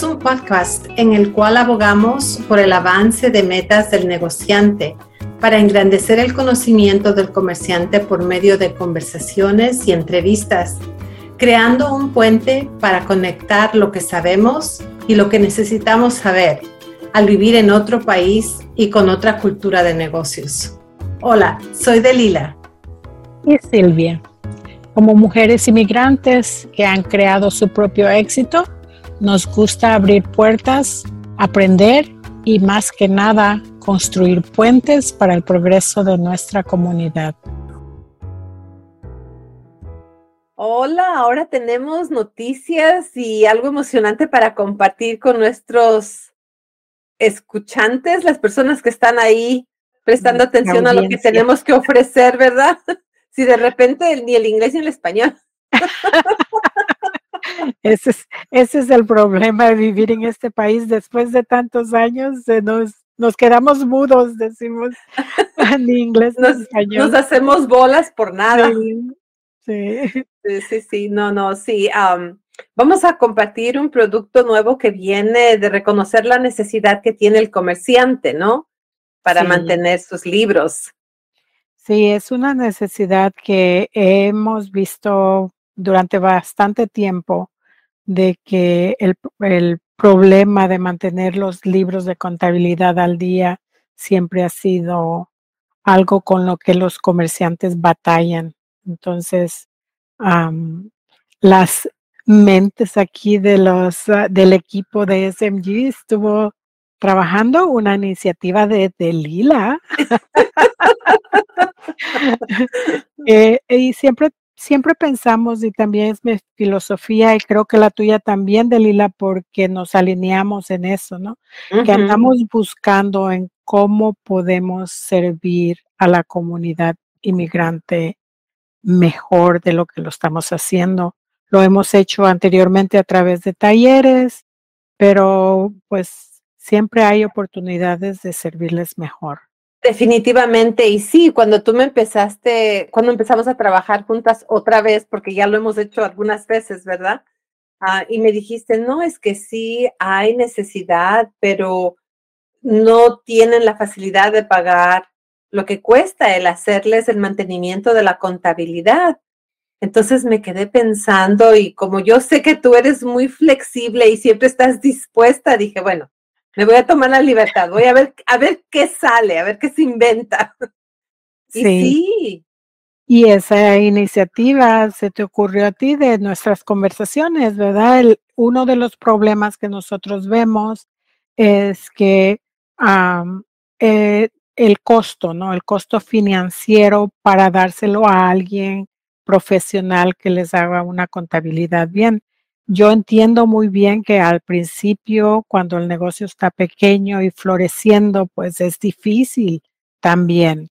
Es un podcast en el cual abogamos por el avance de metas del negociante para engrandecer el conocimiento del comerciante por medio de conversaciones y entrevistas, creando un puente para conectar lo que sabemos y lo que necesitamos saber al vivir en otro país y con otra cultura de negocios. Hola, soy Delila. Y Silvia. Como mujeres inmigrantes que han creado su propio éxito, nos gusta abrir puertas, aprender y más que nada construir puentes para el progreso de nuestra comunidad. Hola, ahora tenemos noticias y algo emocionante para compartir con nuestros escuchantes, las personas que están ahí prestando atención a lo que tenemos que ofrecer, ¿verdad? Si de repente ni el inglés ni el español. Ese es, ese es el problema de vivir en este país. Después de tantos años nos, nos quedamos mudos, decimos en inglés. Nos, nos hacemos bolas por nada. Sí, sí, sí, no, no, sí. vamos a compartir un producto nuevo que viene de reconocer la necesidad que tiene el comerciante, ¿no? Para mantener sus libros. Sí, es una necesidad que hemos visto durante bastante tiempo de que el, problema de mantener los libros de contabilidad al día siempre ha sido algo con lo que los comerciantes batallan. Entonces, las mentes aquí de los ah, del equipo de SMG estuvo trabajando una iniciativa de, de Lila. Eh, y siempre siempre pensamos, y también es mi filosofía, y creo que la tuya también, Delila, porque nos alineamos en eso, ¿no? Que andamos buscando en cómo podemos servir a la comunidad inmigrante mejor de lo que lo estamos haciendo. Lo hemos hecho anteriormente a través de talleres, pero pues siempre hay oportunidades de servirles mejor. Definitivamente, y sí, cuando tú me empezaste, cuando empezamos a trabajar juntas otra vez, porque ya lo hemos hecho algunas veces, ¿verdad? Ah, y me dijiste, no, es que sí hay necesidad, pero no tienen la facilidad de pagar lo que cuesta el hacerles el mantenimiento de la contabilidad. Entonces me quedé pensando y como yo sé que tú eres muy flexible y siempre estás dispuesta, dije, bueno, me voy a tomar la libertad, voy a ver, a ver qué sale, a ver qué se inventa. Sí. sí. Y esa iniciativa se te ocurrió a ti de nuestras conversaciones, ¿verdad? uno de los problemas que nosotros vemos es que eh, el costo, ¿no? El costo financiero para dárselo a alguien profesional que les haga una contabilidad bien. Yo entiendo muy bien que al principio, cuando el negocio está pequeño y floreciendo, pues es difícil también.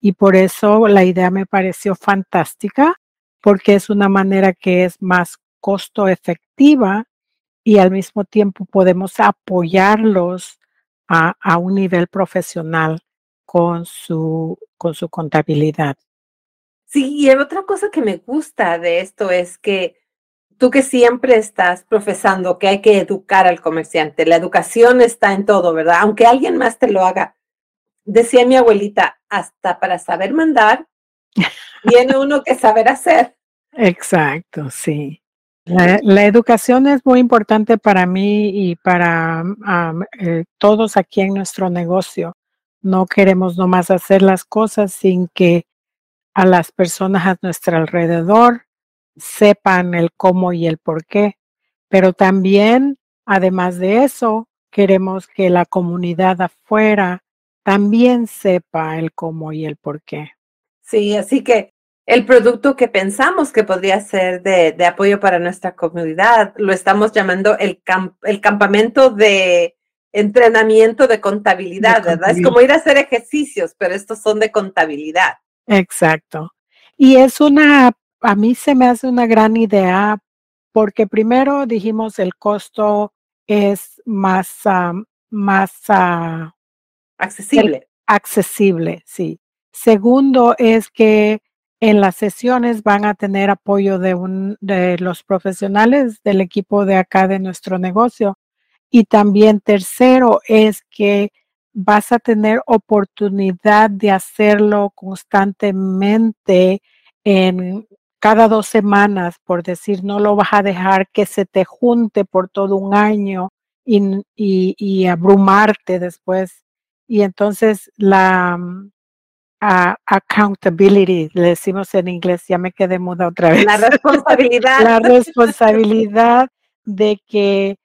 Y por eso la idea me pareció fantástica, porque es una manera que es más costo efectiva y al mismo tiempo podemos apoyarlos a, un nivel profesional con su, con su contabilidad. Sí, y otra cosa que me gusta de esto es que tú que siempre estás profesando que hay que educar al comerciante, la educación está en todo, ¿verdad? Aunque alguien más te lo haga. Decía mi abuelita, hasta para saber mandar, tiene uno que saber hacer. Exacto, sí. La, educación es muy importante para mí y para eh, todos aquí en nuestro negocio. No queremos nomás hacer las cosas sin que a las personas a nuestro alrededor sepan el cómo y el por qué. Pero también, además de eso, queremos que la comunidad afuera también sepa el cómo y el por qué. Sí, así que el producto que pensamos que podría ser de, apoyo para nuestra comunidad lo estamos llamando el, el campamento de entrenamiento de contabilidad, ¿verdad? Es como ir a hacer ejercicios, pero estos son de contabilidad. Exacto. Y es una a mí se me hace una gran idea porque primero dijimos el costo es más, más accesible. accesible, sí. Segundo es que en las sesiones van a tener apoyo de, un, de los profesionales del equipo de acá de nuestro negocio. Y también tercero es que vas a tener oportunidad de hacerlo constantemente en cada dos semanas, por decir, no lo vas a dejar que se te junte por todo un año y, y, abrumarte después. Y entonces la mm, accountability, le decimos en inglés, ya me quedé muda otra vez. La responsabilidad. la responsabilidad de que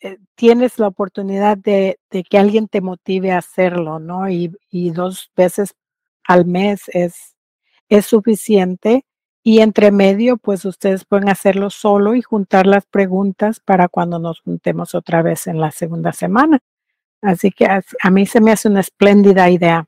eh, tienes la oportunidad de, de, que alguien te motive a hacerlo, ¿no? Y, y dos veces al mes es, es suficiente y entre medio, pues ustedes pueden hacerlo solo y juntar las preguntas para cuando nos juntemos otra vez en la segunda semana. Así que a, mí se me hace una espléndida idea.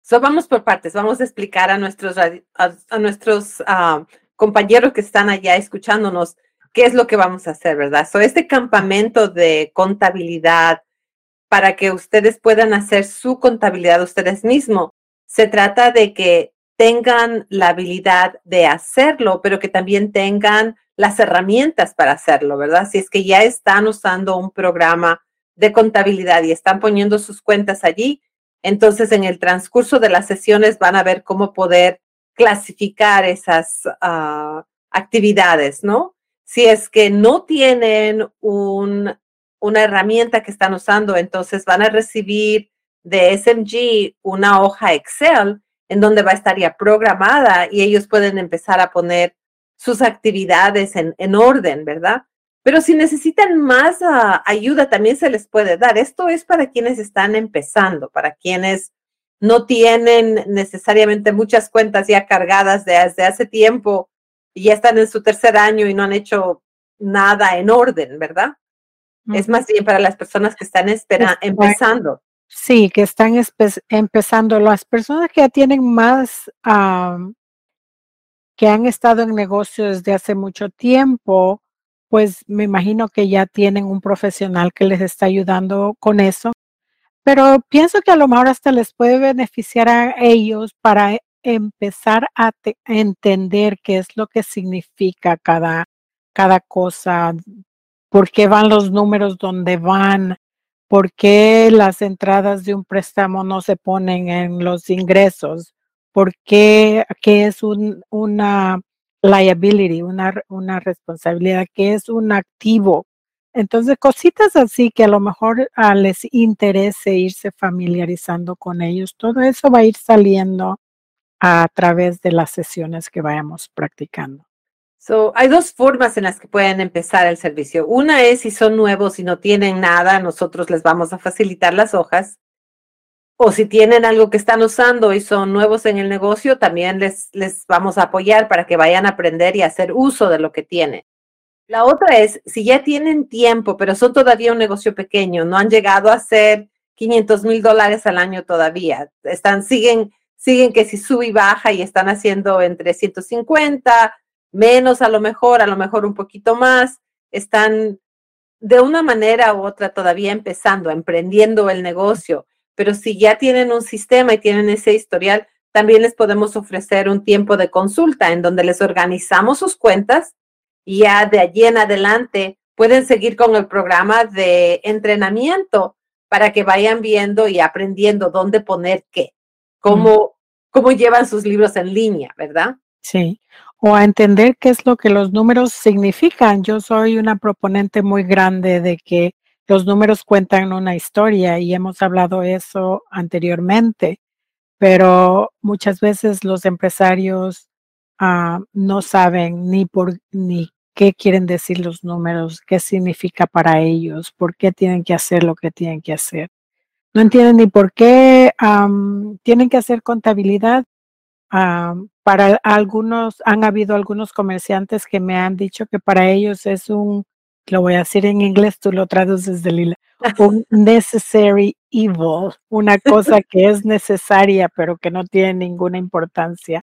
So, vamos por partes, vamos a explicar a nuestros, a, nuestros ah, compañeros que están allá escuchándonos qué es lo que vamos a hacer, ¿verdad? So, este campamento de contabilidad para que ustedes puedan hacer su contabilidad ustedes mismos, se trata de que tengan la habilidad de hacerlo, pero que también tengan las herramientas para hacerlo, ¿verdad? Si es que ya están usando un programa de contabilidad y están poniendo sus cuentas allí, entonces en el transcurso de las sesiones van a ver cómo poder clasificar esas ah, actividades, ¿no? Si es que no tienen un, una herramienta que están usando, entonces van a recibir de SMG una hoja Excel en donde va a estar ya programada y ellos pueden empezar a poner sus actividades en, en orden, ¿verdad? Pero si necesitan más ah, ayuda, también se les puede dar. Esto es para quienes están empezando, para quienes no tienen necesariamente muchas cuentas ya cargadas desde hace tiempo y ya están en su tercer año y no han hecho nada en orden, ¿verdad? Es más bien para las personas que están empezando. Sí, que están empezando. Las personas que ya tienen más, que han estado en negocios desde hace mucho tiempo, pues me imagino que ya tienen un profesional que les está ayudando con eso. Pero pienso que a lo mejor hasta les puede beneficiar a ellos para empezar a entender qué es lo que significa cada, cada cosa, por qué van los números donde van, ¿Por qué las entradas de un préstamo no se ponen en los ingresos? ¿Por qué, qué es un, una liability, una, una responsabilidad? ¿Qué es un activo? Entonces, cositas así que a lo mejor ah, les interese irse familiarizando con ellos, todo eso va a ir saliendo a través de las sesiones que vayamos practicando. So, hay dos formas en las que pueden empezar el servicio. Una es si son nuevos y no tienen nada, nosotros les vamos a facilitar las hojas. O si tienen algo que están usando y son nuevos en el negocio, también les, les vamos a apoyar para que vayan a aprender y hacer uso de lo que tienen. La otra es, si ya tienen tiempo, pero son todavía un negocio pequeño, no han llegado a hacer 500 mil dólares al año todavía, están, siguen, siguen que si sube y baja y están haciendo entre 150, menos a lo mejor, a lo mejor un poquito más, están de una manera u otra todavía empezando, emprendiendo el negocio, pero si ya tienen un sistema y tienen ese historial, también les podemos ofrecer un tiempo de consulta en donde les organizamos sus cuentas y ya de allí en adelante pueden seguir con el programa de entrenamiento para que vayan viendo y aprendiendo dónde poner qué, cómo, cómo llevan sus libros en línea, ¿verdad? Sí o a entender qué es lo que los números significan. Yo soy una proponente muy grande de que los números cuentan una historia y hemos hablado eso anteriormente, pero muchas veces los empresarios ah, no saben ni por ni qué quieren decir los números, qué significa para ellos, por qué tienen que hacer lo que tienen que hacer. No entienden ni por qué tienen que hacer contabilidad para algunos, han habido algunos comerciantes que me han dicho que para ellos es un, lo voy a decir en inglés, tú lo traduces de Lila, un necessary evil, una cosa que es necesaria pero que no tiene ninguna importancia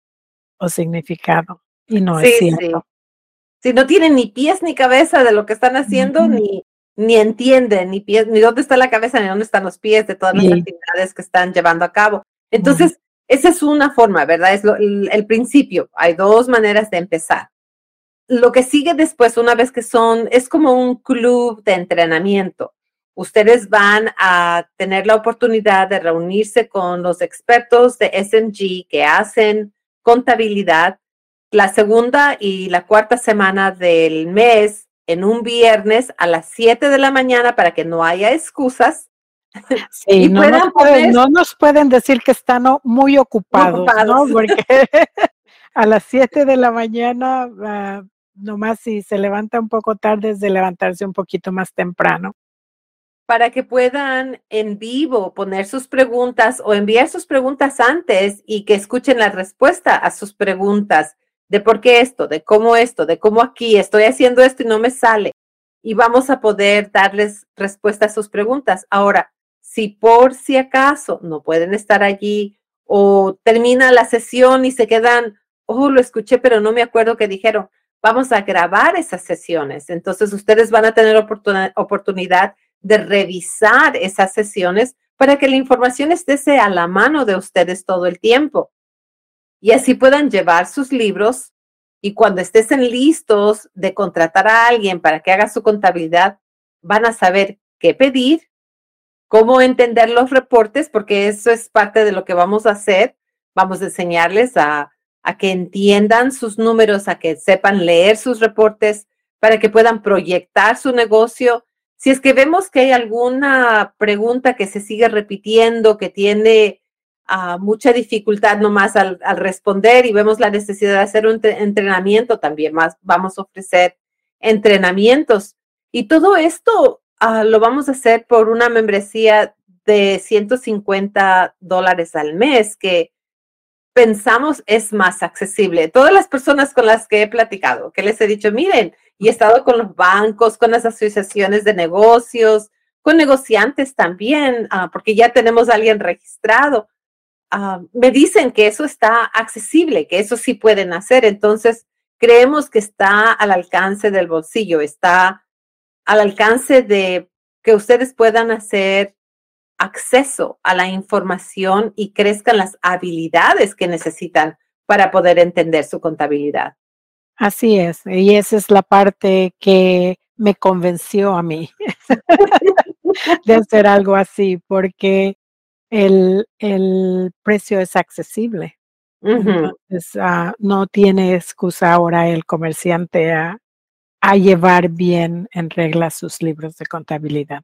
o significado. Y no es cierto. Si no tienen ni pies ni cabeza de lo que están haciendo, ni, ni entienden ni pies, ni dónde está la cabeza, ni dónde están los pies de todas las actividades que están llevando a cabo. Entonces, esa es una forma, ¿verdad? Es el, principio. Hay dos maneras de empezar. Lo que sigue después, una vez que son, es como un club de entrenamiento. Ustedes van a tener la oportunidad de reunirse con los expertos de SMG que hacen contabilidad la segunda y la cuarta semana del mes en un viernes a las 7 de la mañana para que no haya excusas. Sí, no, nos pueden, decir que están muy ocupados, ¿no? Porque a las 7 de la mañana, uh, nomás si se levanta un poco tarde es de levantarse un poquito más temprano. Para que puedan en vivo poner sus preguntas o enviar sus preguntas antes y que escuchen la respuesta a sus preguntas de por qué esto, de cómo esto, de cómo aquí estoy haciendo esto y no me sale. Y vamos a poder darles respuesta a sus preguntas. Ahora, si por si acaso no pueden estar allí o termina la sesión y se quedan, oh, lo escuché, pero no me acuerdo qué dijeron, vamos a grabar esas sesiones. Entonces, ustedes van a tener oportunidad de revisar esas sesiones para que la información esté a la mano de ustedes todo el tiempo y así puedan llevar sus libros y cuando estén listos de contratar a alguien para que haga su contabilidad, van a saber qué pedir, cómo entender los reportes, porque eso es parte de lo que vamos a hacer. Vamos a enseñarles a, a que entiendan sus números, a que sepan leer sus reportes, para que puedan proyectar su negocio. Si es que vemos que hay alguna pregunta que se sigue repitiendo, que tiene mucha dificultad nomás al, al, responder y vemos la necesidad de hacer un entrenamiento también más, vamos a ofrecer entrenamientos. Y todo esto ah, lo vamos a hacer por una membresía de 150 dólares al mes, que pensamos es más accesible. Todas las personas con las que he platicado, que les he dicho, miren, y he estado con los bancos, con las asociaciones de negocios, con negociantes también, ah, porque ya tenemos a alguien registrado. Ah, me dicen que eso está accesible, que eso sí pueden hacer. Entonces, creemos que está al alcance del bolsillo, está al alcance de que ustedes puedan hacer acceso a la información y crezcan las habilidades que necesitan para poder entender su contabilidad. Así es, y esa es la parte que me convenció a mí de hacer algo así, porque el, el precio es accesible. Ah, no tiene excusa ahora el comerciante a, a llevar bien en regla sus libros de contabilidad.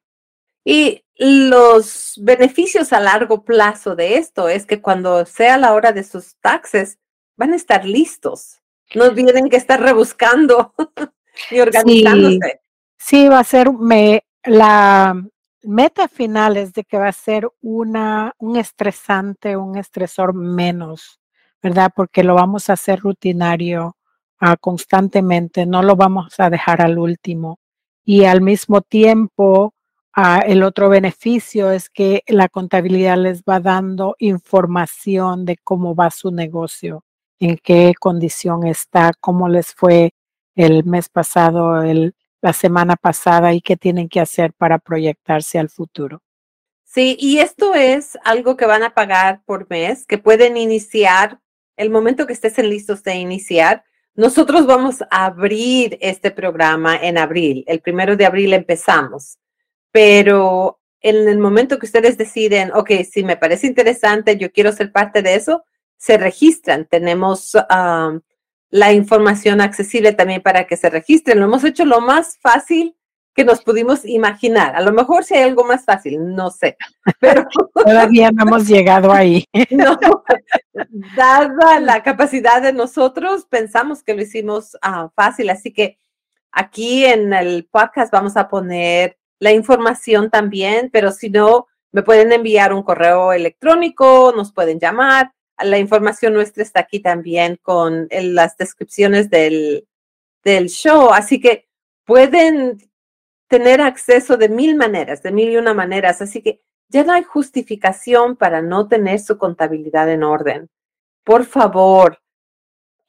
Y los beneficios a largo plazo de esto es que cuando sea la hora de sus taxes, van a estar listos. No tienen que estar rebuscando y organizándose. Sí, va a ser me, la, meta final es de que va a ser una, un estresante, un estresor menos, ¿verdad? Porque lo vamos a hacer rutinario constantemente, no lo vamos a dejar al último. Y al mismo tiempo, uh, el otro beneficio es que la contabilidad les va dando información de cómo va su negocio, en qué condición está, cómo les fue el mes pasado, el, la semana pasada y qué tienen que hacer para proyectarse al futuro. Sí, y esto es algo que van a pagar por mes, que pueden iniciar el momento que estén listos de iniciar. Nosotros vamos a abrir este programa en abril. El primero de abril empezamos, pero en el momento que ustedes deciden, ok, si me parece interesante, yo quiero ser parte de eso, se registran. Tenemos um, la información accesible también para que se registren. Lo hemos hecho lo más fácil que nos pudimos imaginar. A lo mejor si hay algo más fácil, no sé. Pero todavía no hemos llegado ahí. no, dada la capacidad de nosotros, pensamos que lo hicimos ah, fácil. Así que aquí en el podcast vamos a poner la información también, pero si no, me pueden enviar un correo electrónico, nos pueden llamar la información nuestra está aquí también con las descripciones del, del show. Así que pueden tener acceso de mil maneras, de mil y una maneras. Así que ya no hay justificación para no tener su contabilidad en orden. Por favor,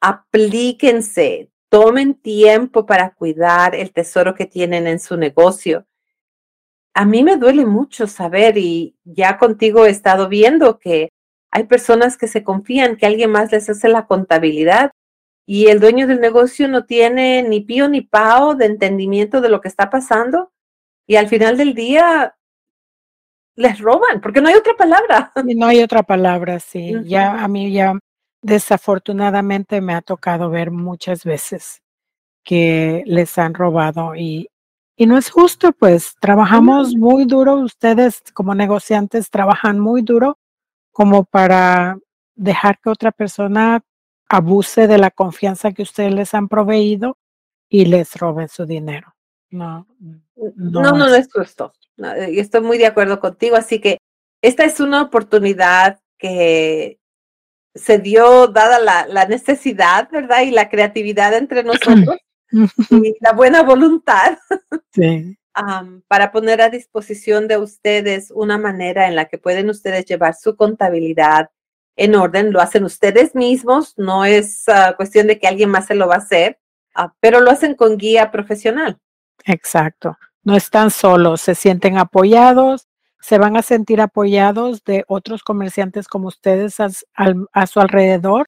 aplíquense, tomen tiempo para cuidar el tesoro que tienen en su negocio. A mí me duele mucho saber y ya contigo he estado viendo que hay personas que se confían que alguien más les hace la contabilidad y el dueño del negocio no tiene ni pío ni pao de entendimiento de lo que está pasando y al final del día les roban, porque no hay otra palabra. No hay otra palabra, sí. Ya a mí ya desafortunadamente me ha tocado ver muchas veces que les han robado y, y no es justo, pues trabajamos muy duro, ustedes como negociantes trabajan muy duro como para dejar que otra persona abuse de la confianza que ustedes les han proveído y les roben su dinero. No, no, no, no, es justo. y estoy muy de acuerdo contigo. Así que esta es una oportunidad que se dio dada la, la necesidad, ¿verdad? Y la creatividad entre nosotros y la buena voluntad. Sí. para poner a disposición de ustedes una manera en la que pueden ustedes llevar su contabilidad en orden. Lo hacen ustedes mismos, no es ah, cuestión de que alguien más se lo va a hacer, ah, pero lo hacen con guía profesional. Exacto. No están solos, se sienten apoyados, se van a sentir apoyados de otros comerciantes como ustedes a, su alrededor.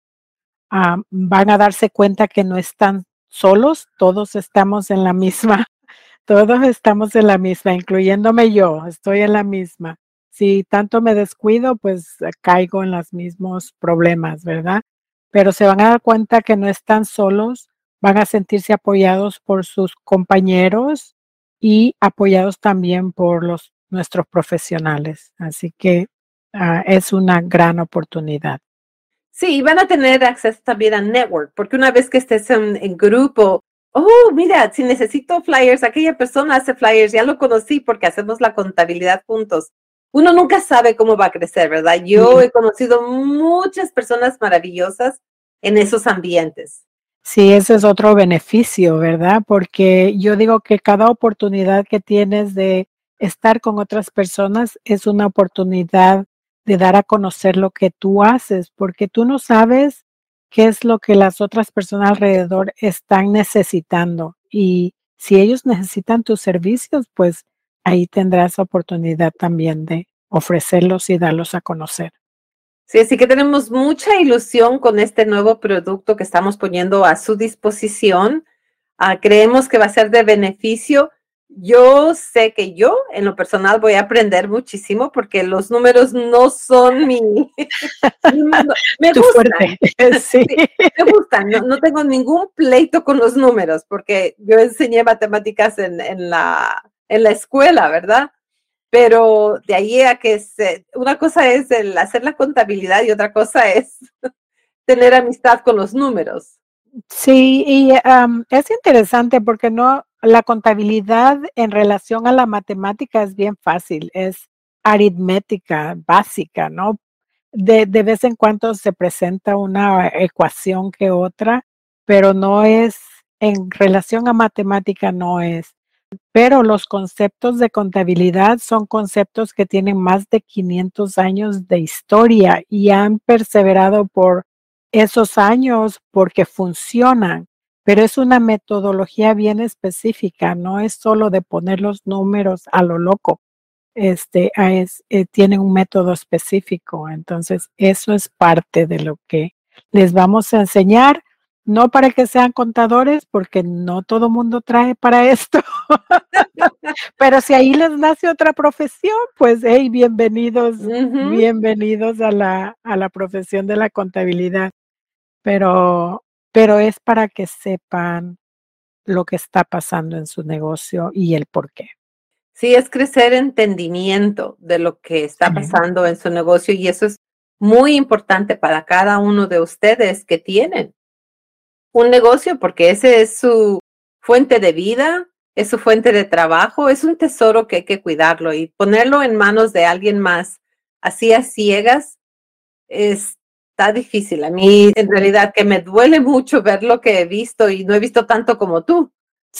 van a darse cuenta que no están solos, todos estamos en la misma todos estamos en la misma, incluyéndome yo, estoy en la misma. Si tanto me descuido, pues eh, caigo en los mismos problemas, ¿verdad? Pero se van a dar cuenta que no están solos, van a sentirse apoyados por sus compañeros y apoyados también por los nuestros profesionales. Así que ah, es una gran oportunidad. Sí, van a tener acceso también a network, porque una vez que estés en grupo, oh, mira, si necesito flyers, aquella persona hace flyers, ya lo conocí porque hacemos la contabilidad juntos. Uno nunca sabe cómo va a crecer, ¿verdad? Yo he conocido muchas personas maravillosas en esos ambientes. Sí, ese es otro beneficio, ¿verdad? Porque yo digo que cada oportunidad que tienes de estar con otras personas es una oportunidad de dar a conocer lo que tú haces, porque tú no sabes qué es lo que las otras personas alrededor están necesitando. Y si ellos necesitan tus servicios, pues ahí tendrás oportunidad también de ofrecerlos y darlos a conocer. Sí, así que tenemos mucha ilusión con este nuevo producto que estamos poniendo a su disposición. Ah, creemos que va a ser de beneficio yo sé que yo en lo personal voy a aprender muchísimo porque los números no son mi... me gustan. Sí. me gustan. No, tengo ningún pleito con los números porque yo enseñé matemáticas en, en, la, en la escuela, ¿verdad? Pero de ahí a que se, una cosa es el hacer la contabilidad y otra cosa es tener amistad con los números. Sí, y es interesante porque no, la contabilidad en relación a la matemática es bien fácil, es aritmética básica, ¿no? De, de vez en cuando se presenta una ecuación que otra, pero no es, en relación a matemática no es. Pero los conceptos de contabilidad son conceptos que tienen más de 500 años de historia y han perseverado por esos años porque funcionan, pero es una metodología bien específica, no es solo de poner los números a lo loco. Este ah, es, eh, tiene un método específico, entonces eso es parte de lo que les vamos a enseñar, no para que sean contadores, porque no todo mundo trae para esto, pero si ahí les nace otra profesión, pues hey, bienvenidos, bienvenidos a la, a la profesión de la contabilidad. Pero, pero es para que sepan lo que está pasando en su negocio y el por qué. Sí, es crecer entendimiento de lo que está pasando en su negocio y eso es muy importante para cada uno de ustedes que tienen un negocio porque ese es su fuente de vida, es su fuente de trabajo, es un tesoro que hay que cuidarlo y ponerlo en manos de alguien más así a ciegas es está difícil. A mí, en realidad, que me duele mucho ver lo que he visto y no he visto tanto como tú.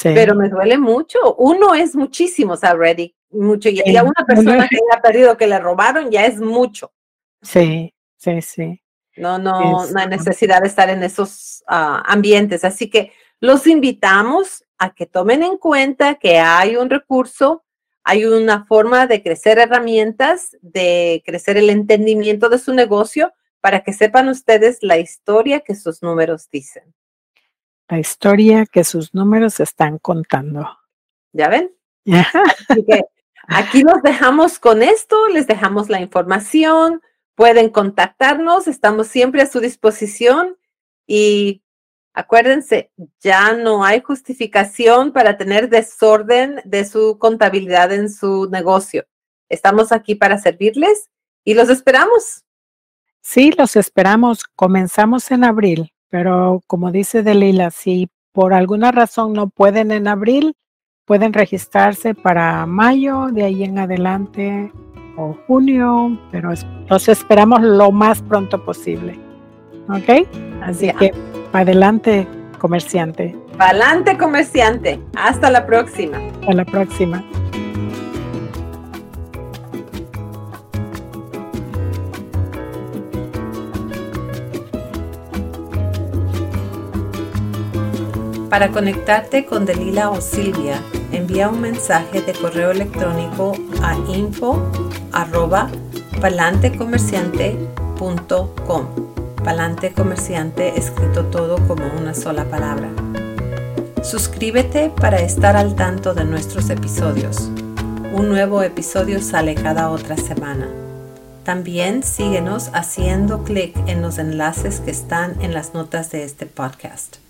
Pero me duele mucho. Uno es muchísimo, already mucho. Y, a una persona que haya perdido, que le robaron, ya es mucho. Sí, sí, sí. No, no, no hay necesidad de estar en esos ah, ambientes. Así que los invitamos a que tomen en cuenta que hay un recurso hay una forma de crecer herramientas, de crecer el entendimiento de su negocio para que sepan ustedes la historia que sus números dicen. La historia que sus números están contando. ¿Ya ven? aquí los dejamos con esto, les dejamos la información, pueden contactarnos, estamos siempre a su disposición y acuérdense, ya no hay justificación para tener desorden de su contabilidad en su negocio. Estamos aquí para servirles y los esperamos. Sí, los esperamos. Comenzamos en abril, pero como dice Delila, si por alguna razón no pueden en abril, pueden registrarse para mayo, de ahí en adelante, o junio, pero los esperamos lo más pronto posible. ¿Ok? Así que, adelante, comerciante. Adelante, comerciante. Hasta la próxima. Hasta la próxima. Para conectarte con Delila o Silvia, envía un mensaje de correo electrónico a info arroba palantecomerciante.com. Palante Comerciante escrito todo como una sola palabra. Suscríbete para estar al tanto de nuestros episodios. Un nuevo episodio sale cada otra semana. También síguenos haciendo clic en los enlaces que están en las notas de este podcast.